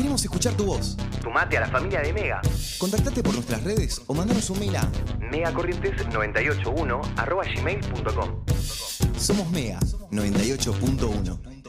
Queremos escuchar tu voz. Sumate a la familia de Mega. Contactate por nuestras redes o mandanos un mail a megacorrientes981 arroba gmail.com. Somos Mega 98.1.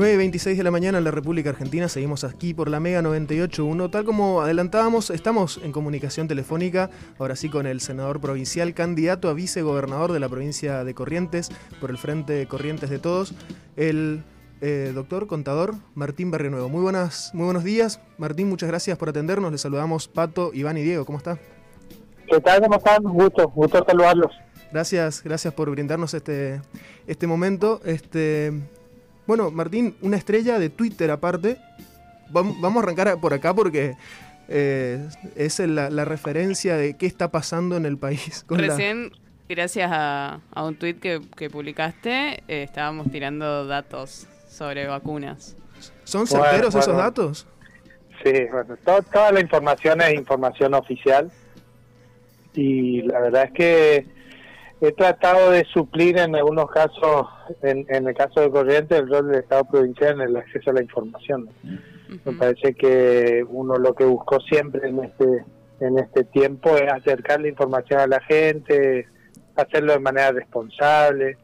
9.26 de la mañana en la República Argentina, seguimos aquí por la Mega 98.1. Tal como adelantábamos, estamos en comunicación telefónica, ahora sí con el senador provincial, candidato a vicegobernador de la provincia de Corrientes, por el Frente Corrientes de Todos, el eh, doctor contador Martín Barrionuevo. Muy, buenas, muy buenos días. Martín, muchas gracias por atendernos. Les saludamos Pato, Iván y Diego. ¿Cómo está? ¿Qué tal? ¿Cómo están? Gusto, gusto saludarlos. Gracias, gracias por brindarnos este, este momento. Este, bueno, Martín, una estrella de Twitter aparte. Vamos, a arrancar por acá porque eh, es la, referencia de qué está pasando en el país. Recién, gracias a, un tweet que, publicaste, eh, estábamos tirando datos sobre vacunas. ¿Son certeros esos datos? Sí, bueno, toda la información es información oficial y la verdad es que he tratado de suplir en algunos casos, en, el caso de Corrientes, el rol del Estado provincial en el acceso a la información. Me parece que uno lo que buscó siempre en este en este tiempo es acercar la información a la gente, hacerlo de manera responsable.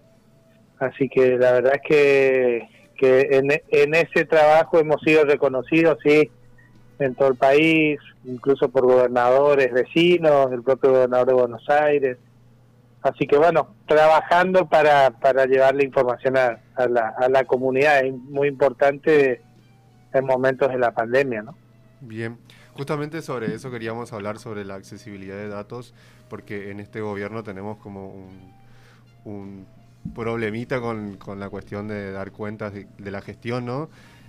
Así que la verdad es que, que en, en ese trabajo hemos sido reconocidos, sí, en todo el país, incluso por gobernadores vecinos, el propio gobernador de Buenos Aires Así que bueno, trabajando para, para llevar la información a, la, a la comunidad es muy importante en momentos de la pandemia, ¿no? Bien, justamente sobre eso queríamos hablar, sobre la accesibilidad de datos, porque en este gobierno tenemos como un, problemita con, con, la cuestión de dar cuentas de, la gestión, ¿no?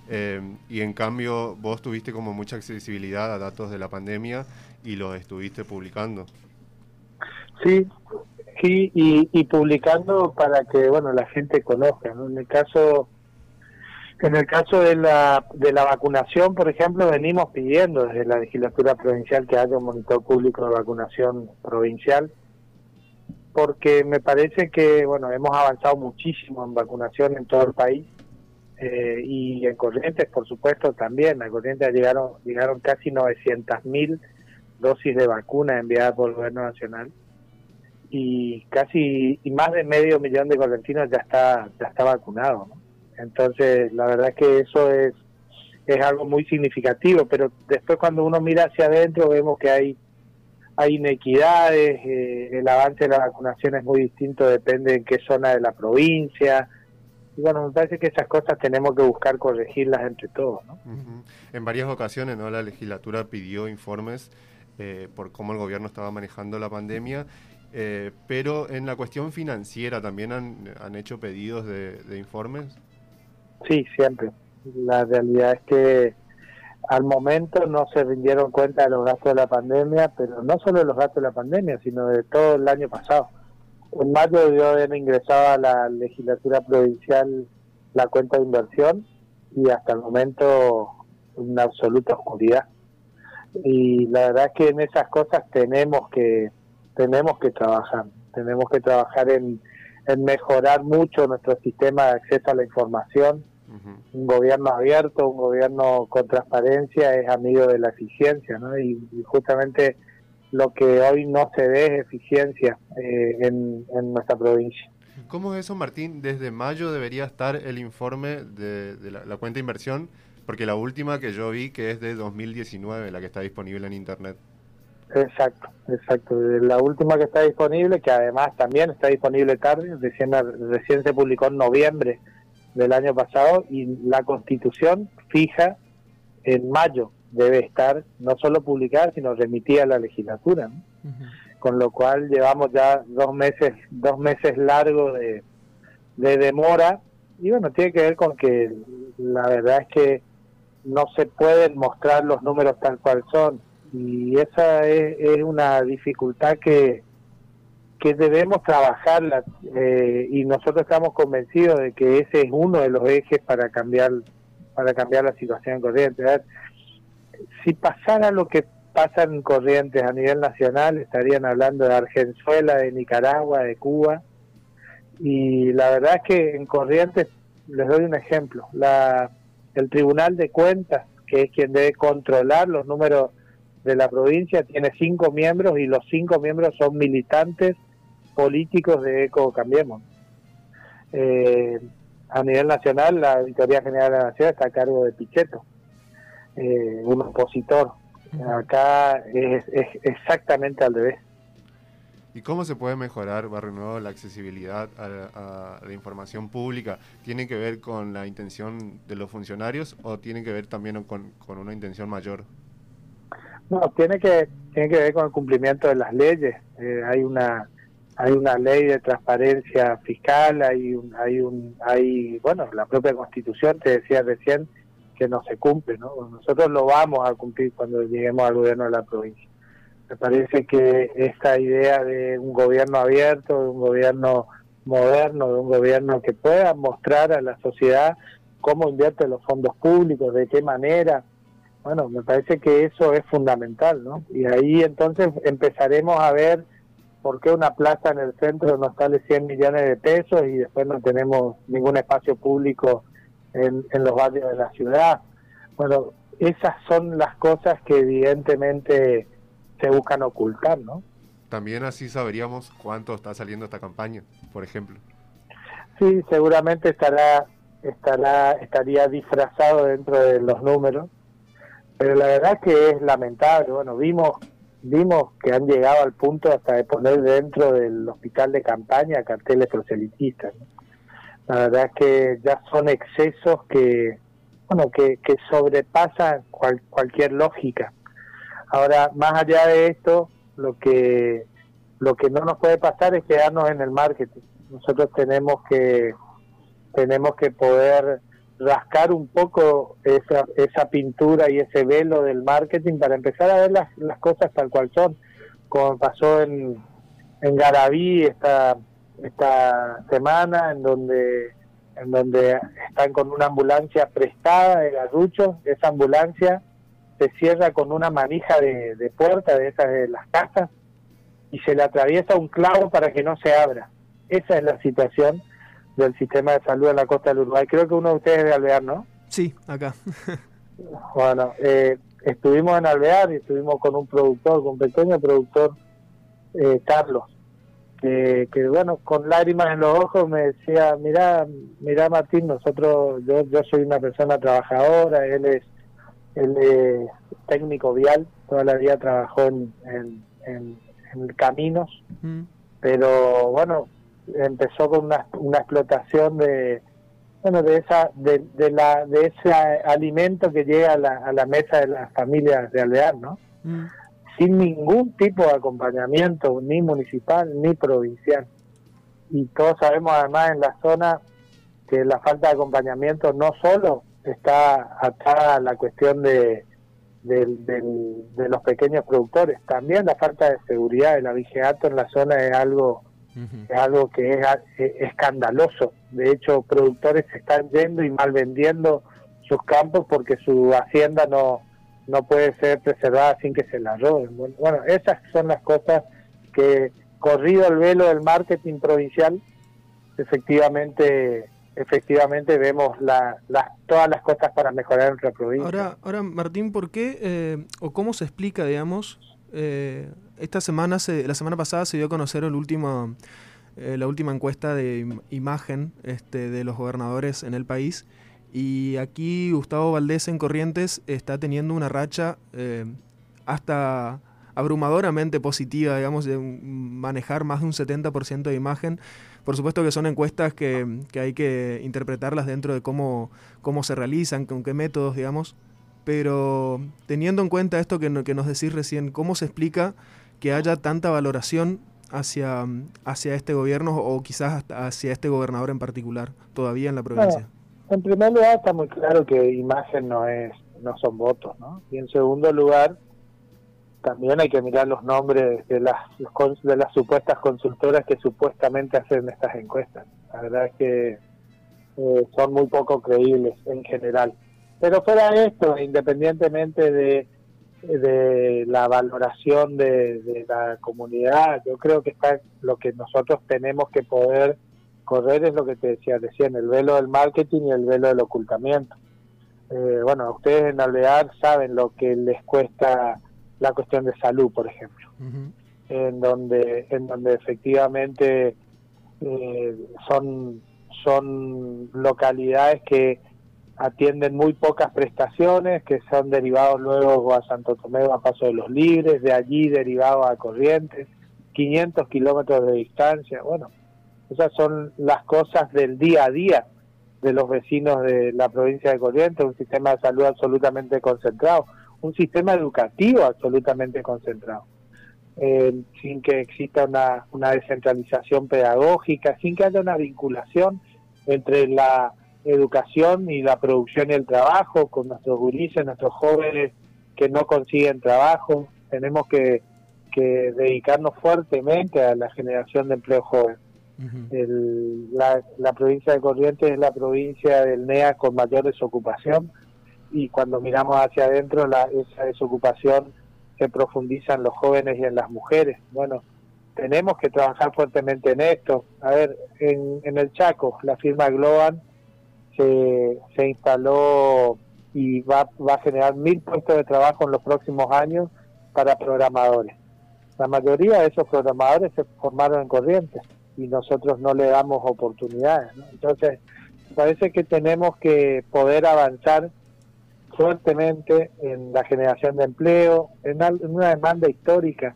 Eh, y en cambio vos tuviste como mucha accesibilidad a datos de la pandemia y los estuviste publicando. Sí, Sí, y, publicando para que bueno la gente conozca. En el caso en el caso de la, de la vacunación, por ejemplo, venimos pidiendo desde la legislatura provincial que haya un monitor público de vacunación provincial, porque me parece que bueno hemos avanzado muchísimo en vacunación en todo el país eh, y en Corrientes, por supuesto, también. A Corrientes llegaron llegaron casi 900.000 dosis de vacuna enviadas por el gobierno nacional y casi y más de medio millón de correntinos ya está ya está vacunado entonces la verdad es que eso es es algo muy significativo pero después cuando uno mira hacia adentro vemos que hay hay inequidades eh, el avance de la vacunación es muy distinto depende en qué zona de la provincia y bueno me parece que esas cosas tenemos que buscar corregirlas entre todos ¿no? en varias ocasiones no la legislatura pidió informes eh, por cómo el gobierno estaba manejando la pandemia eh, pero en la cuestión financiera también han, hecho pedidos de, informes. Sí, siempre. La realidad es que al momento no se rindieron cuenta de los gastos de la pandemia, pero no solo de los gastos de la pandemia, sino de todo el año pasado. En mayo debió haber ingresado a la legislatura provincial la cuenta de inversión y hasta el momento una absoluta oscuridad. Y la verdad es que en esas cosas tenemos que tenemos que trabajar, tenemos que trabajar en, en mejorar mucho nuestro sistema de acceso a la información. Un gobierno abierto, un gobierno con transparencia es amigo de la eficiencia, ¿no? Y, y justamente lo que hoy no se ve es eficiencia eh, en, en nuestra provincia. ¿Cómo es eso, Martín? Desde mayo debería estar el informe de, de la, la cuenta de inversión, porque la última que yo vi que es de 2019, la que está disponible en internet. Exacto, exacto. La última que está disponible, que además también está disponible tarde, recién, recién se publicó en noviembre del año pasado y la constitución fija en mayo debe estar no solo publicada, sino remitida a la legislatura. ¿no? Con lo cual llevamos ya dos meses, dos meses largos de, de demora y bueno, tiene que ver con que la verdad es que no se pueden mostrar los números tal cual son y esa es, una dificultad que, que debemos trabajarla eh, y nosotros estamos convencidos de que ese es uno de los ejes para cambiar para cambiar la situación en Corrientes. Si pasara lo que pasa en Corrientes a nivel nacional, estarían hablando de Argenzuela, de Nicaragua, de Cuba, y la verdad es que en Corrientes, les doy un ejemplo, la, el Tribunal de Cuentas, que es quien debe controlar los números de la provincia, tiene cinco miembros y los cinco miembros son militantes políticos de Eco Cambiemos. Eh, a nivel nacional, la Auditoría General de la Nación está a cargo de Pichetto, eh, un opositor. Acá es, es exactamente al revés. ¿Y cómo se puede mejorar, Barrio Nuevo, la accesibilidad a, a la información pública? ¿Tiene que ver con la intención de los funcionarios o tiene que ver también con, con una intención mayor? No, tiene que tiene que ver con el cumplimiento de las leyes. Eh, hay una hay una ley de transparencia fiscal, hay un, hay un hay bueno la propia Constitución te decía recién que no se cumple, ¿no? Nosotros lo vamos a cumplir cuando lleguemos al gobierno de la provincia. Me parece que esta idea de un gobierno abierto, de un gobierno moderno, de un gobierno que pueda mostrar a la sociedad cómo invierte los fondos públicos, de qué manera, bueno, me parece que eso es fundamental, ¿no? Y ahí entonces empezaremos a ver por qué una plaza en el centro nos sale 100 millones de pesos y después no tenemos ningún espacio público en, en los barrios de la ciudad. Bueno, esas son las cosas que evidentemente se buscan ocultar, ¿no? También así sabríamos cuánto está saliendo esta campaña, por ejemplo. Sí, seguramente estará, estará, estaría disfrazado dentro de los números, pero la verdad es que es lamentable. Bueno, vimos, vimos que han llegado al punto hasta de poner dentro del hospital de campaña carteles proselitistas. ¿no? La verdad es que ya son excesos que, bueno, que, que sobrepasan cual, cualquier lógica. Ahora, más allá de esto, lo que lo que no nos puede pasar es quedarnos en el marketing. Nosotros tenemos que tenemos que poder rascar un poco esa, esa pintura y ese velo del marketing para empezar a ver las, las cosas tal cual son, como pasó en, en Garabí esta, esta semana, en donde en donde están con una ambulancia prestada de Garrucho, esa ambulancia se cierra con una manija de, de puerta de esas de las casas y se le atraviesa un clavo para que no se abra. Esa es la situación del sistema de salud en la costa del Uruguay. Creo que uno de ustedes es de Alvear, ¿no? Sí, acá. bueno, eh, estuvimos en Alvear y estuvimos con un productor, con un pequeño productor, eh, Carlos, que, que, bueno, con lágrimas en los ojos me decía, mira, mira Martín, nosotros, yo, yo soy una persona trabajadora, él es, él es técnico vial, toda la vida trabajó en, en, en, en caminos, pero bueno, empezó con una, una explotación de bueno de esa de, de la de ese alimento que llega a la, a la mesa de las familias de Alvear, ¿no? Mm. Sin ningún tipo de acompañamiento, ni municipal ni provincial. Y todos sabemos además en la zona que la falta de acompañamiento no solo está atada a la cuestión de, del- del- de los pequeños productores, también la falta de seguridad, el abigeato en la zona es algo Es algo que es, es escandaloso. De hecho, productores se están yendo y mal vendiendo sus campos porque su hacienda no, no puede ser preservada sin que se la roben. Bueno, bueno, esas son las cosas que, corrido el velo del marketing provincial, efectivamente efectivamente vemos la, las todas las cosas para mejorar nuestra provincia. Ahora, ahora Martín, ¿por qué eh, o cómo se explica, digamos, eh, esta semana, se, la semana pasada se dio a conocer el último, eh, la última encuesta de im- imagen este, de los gobernadores en el país y aquí Gustavo Valdés en Corrientes está teniendo una racha eh, hasta abrumadoramente positiva, digamos, de manejar más de un 70% de imagen. Por supuesto que son encuestas que, que hay que interpretarlas dentro de cómo, cómo se realizan, con qué métodos, digamos. Pero teniendo en cuenta esto que, no- que nos decís recién, ¿cómo se explica que haya tanta valoración hacia, hacia este gobierno o quizás hasta hacia este gobernador en particular todavía en la provincia? En primer lugar está muy claro que imagen no es no son votos, ¿no? Y en segundo lugar también hay que mirar los nombres de las de las supuestas consultoras que supuestamente hacen estas encuestas. La verdad es que eh, son muy poco creíbles en general. Pero fuera de esto, independientemente de, de la valoración de, de la comunidad, yo creo que está lo que nosotros tenemos que poder correr es lo que te decía recién, el velo del marketing y el velo del ocultamiento. Eh, bueno, ustedes en Alvear saben lo que les cuesta la cuestión de salud, por ejemplo, en donde, en donde efectivamente eh, son, son localidades que atienden muy pocas prestaciones, que son derivados luego a Santo Tomé a Paso de los Libres, de allí derivados a Corrientes, 500 kilómetros de distancia, bueno, esas son las cosas del día a día de los vecinos de la provincia de Corrientes, un sistema de salud absolutamente concentrado, un sistema educativo absolutamente concentrado, eh, sin que exista una descentralización pedagógica, sin que haya una vinculación entre la educación y la producción y el trabajo con nuestros gurises, nuestros jóvenes que no consiguen trabajo. Tenemos que, que dedicarnos fuertemente a la generación de empleo joven. El- la, la provincia de Corrientes es la provincia del NEA con mayor desocupación y cuando miramos hacia adentro la, esa desocupación se profundiza en los jóvenes y en las mujeres. Bueno, tenemos que trabajar fuertemente en esto. A ver, en, en el Chaco, la firma Globan se, se instaló y va, va a generar mil puestos de trabajo en los próximos años para programadores. La mayoría de esos programadores se formaron en Corrientes y nosotros no le damos oportunidades. Entonces, parece que tenemos que poder avanzar fuertemente en la generación de empleo, en una demanda histórica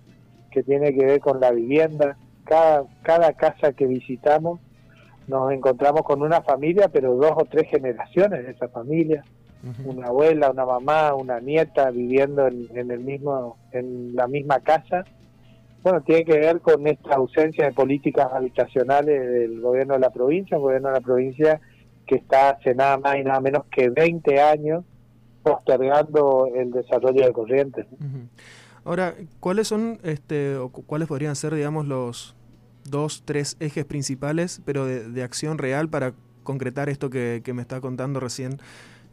que tiene que ver con la vivienda. Cada, cada casa que visitamos nos encontramos con una familia, pero dos o tres generaciones de esa familia, una abuela, una mamá, una nieta viviendo en, en el mismo, en la misma casa. Bueno, tiene que ver con esta ausencia de políticas habitacionales del gobierno de la provincia, un gobierno de la provincia que está hace nada más y nada menos que 20 años postergando el desarrollo de corrientes. Ahora, ¿cuáles son, este, o cu- cuáles podrían ser, digamos, los dos, tres ejes principales, pero de, acción real para concretar esto que, me está contando recién?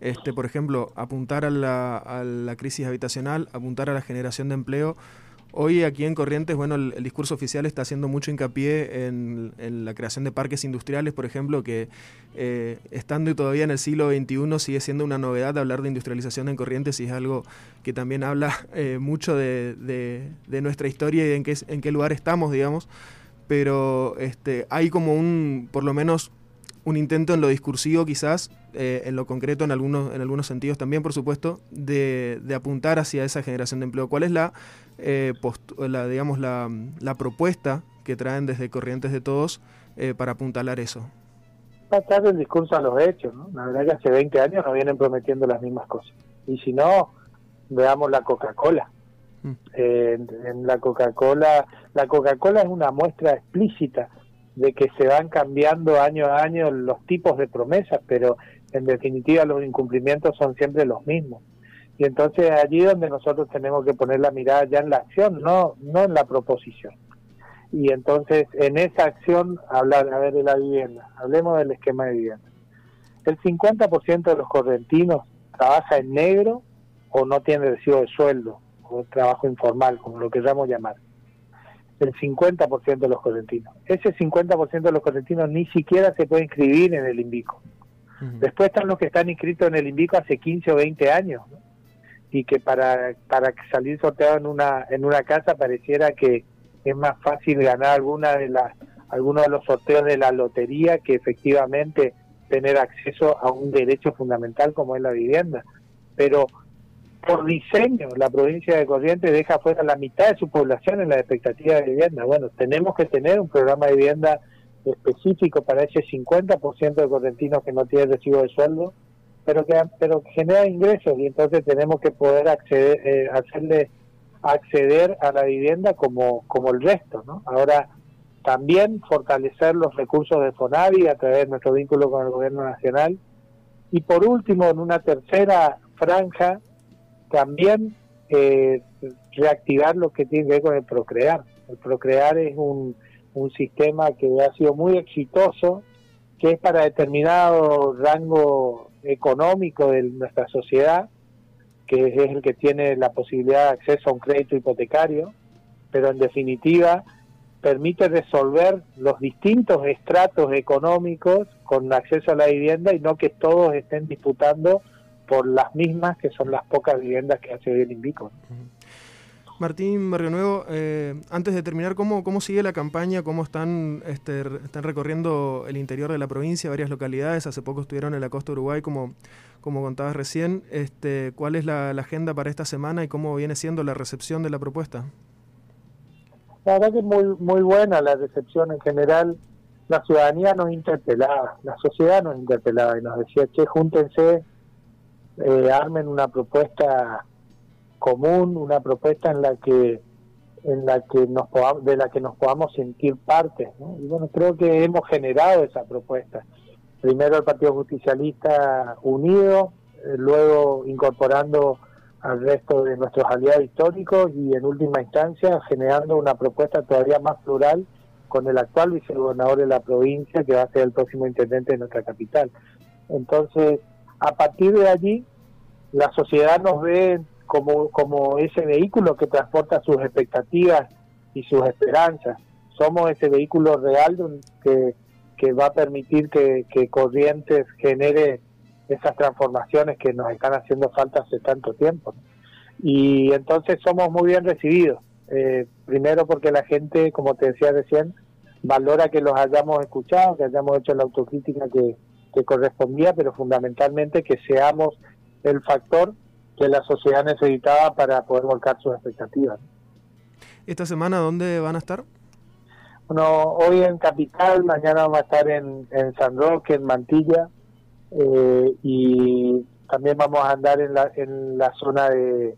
Este, por ejemplo, apuntar a la, a la crisis habitacional, apuntar a la generación de empleo. Hoy aquí en Corrientes, bueno, el, discurso oficial está haciendo mucho hincapié en, en la creación de parques industriales, por ejemplo, que eh, estando todavía en el siglo XXI sigue siendo una novedad hablar de industrialización en Corrientes y es algo que también habla eh, mucho de, de- de nuestra historia y en qué, en qué lugar estamos, digamos. Pero este, hay como un, por lo menos, un intento en lo discursivo quizás, eh, en lo concreto en algunos, en algunos sentidos también, por supuesto, de, de apuntar hacia esa generación de empleo. ¿Cuál es la, eh, la digamos, la, propuesta que traen desde Corrientes de Todos eh, para apuntalar eso? pasar del discurso a los hechos, ¿no? La verdad que hace 20 años nos vienen prometiendo las mismas cosas. Y si no, veamos la Coca-Cola. En, en la Coca-Cola, la Coca-Cola es una muestra explícita de que se van cambiando año a año los tipos de promesas, pero en definitiva los incumplimientos son siempre los mismos. Y entonces allí donde nosotros tenemos que poner la mirada ya en la acción, no, no en la proposición y entonces en esa acción hablar a ver de la vivienda, hablemos del esquema de vivienda. El 50% de los correntinos trabaja en negro o no tiene recibo de sueldo o trabajo informal, como lo queramos llamar. el 50% de los correntinos. Ese 50% de los correntinos ni siquiera se puede inscribir en el INVICO. Después están los que están inscritos en el INVICO hace 15 o 20 años, ¿no? y que para, para salir sorteado en una, en una casa pareciera que es más fácil ganar alguna de las, algunos de los sorteos de la lotería que efectivamente tener acceso a un derecho fundamental como es la vivienda. Pero por diseño, la provincia de Corrientes deja fuera la mitad de su población en la expectativa de vivienda. Bueno, tenemos que tener un programa de vivienda específico para ese 50% de correntinos que no tienen recibo de sueldo, pero que, genera ingresos y entonces tenemos que poder acceder, eh, hacerle acceder a la vivienda como, como el resto. ¿no? Ahora, también fortalecer los recursos de FONAVI a través de nuestro vínculo con el gobierno nacional. Y por último, en una tercera franja, también eh, reactivar lo que tiene que ver con el procrear. El procrear es un, un sistema que ha sido muy exitoso, que es para determinado rango económico de nuestra sociedad, que es el que tiene la posibilidad de acceso a un crédito hipotecario, pero en definitiva permite resolver los distintos estratos económicos con acceso a la vivienda y no que todos estén disputando por las mismas que son las pocas viviendas que hace hoy el Invico. Martín Barrio Nuevo, eh, antes de terminar, ¿cómo, ¿cómo sigue la campaña? ¿Cómo están, este, están recorriendo el interior de la provincia, varias localidades? Hace poco estuvieron en la costa de Uruguay, como, como contabas recién. Este, ¿Cuál es la, la agenda para esta semana y cómo viene siendo la recepción de la propuesta? La verdad que es muy, muy buena la recepción en general. La ciudadanía nos interpelaba, la sociedad nos interpelaba y nos decía, che, júntense, eh, armen una propuesta común, una propuesta en la que en la que nos podamos, de la que nos podamos sentir parte. Y bueno, creo que hemos generado esa propuesta. Primero el Partido Justicialista unido, eh, luego incorporando al resto de nuestros aliados históricos y en última instancia generando una propuesta todavía más plural con el actual vicegobernador de la provincia que va a ser el próximo intendente de nuestra capital. Entonces, a partir de allí, la sociedad nos ve como, como ese vehículo que transporta sus expectativas y sus esperanzas. Somos ese vehículo real que, que va a permitir que, que Corrientes genere esas transformaciones que nos están haciendo falta hace tanto tiempo. Y entonces somos muy bien recibidos. Eh, primero porque la gente, como te decía recién, valora que los hayamos escuchado, que hayamos hecho la autocrítica que, que correspondía, pero fundamentalmente que seamos el factor que la sociedad necesitaba para poder volcar sus expectativas. ¿Esta semana dónde van a estar? Bueno, hoy en Capital, mañana vamos a estar en, en San Roque, en Mantilla, eh, y también vamos a andar en la, en la zona de,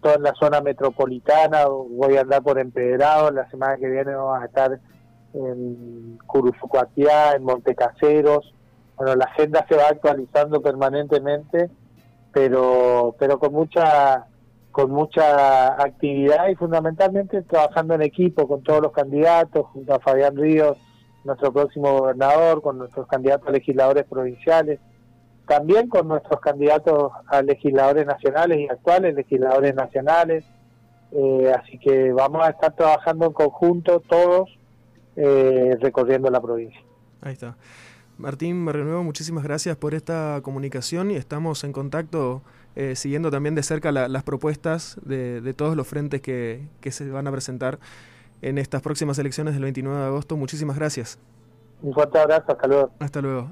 toda en la zona metropolitana, voy a andar por Empedrado, la semana que viene vamos a estar en Curuzucuatiá, en Montecaseros, bueno, la agenda se va actualizando permanentemente, pero pero con mucha con mucha actividad y fundamentalmente trabajando en equipo con todos los candidatos, junto a Fabián Ríos, nuestro próximo gobernador, con nuestros candidatos a legisladores provinciales, también con nuestros candidatos a legisladores nacionales y actuales legisladores nacionales. Eh, así que vamos a estar trabajando en conjunto todos eh, recorriendo la provincia. Ahí está. Martín Barrionuevo, muchísimas gracias por esta comunicación y estamos en contacto eh, siguiendo también de cerca la, las propuestas de, de, todos los frentes que, que se van a presentar en estas próximas elecciones del 29 de agosto. Muchísimas gracias. Un fuerte abrazo, hasta luego. Hasta luego.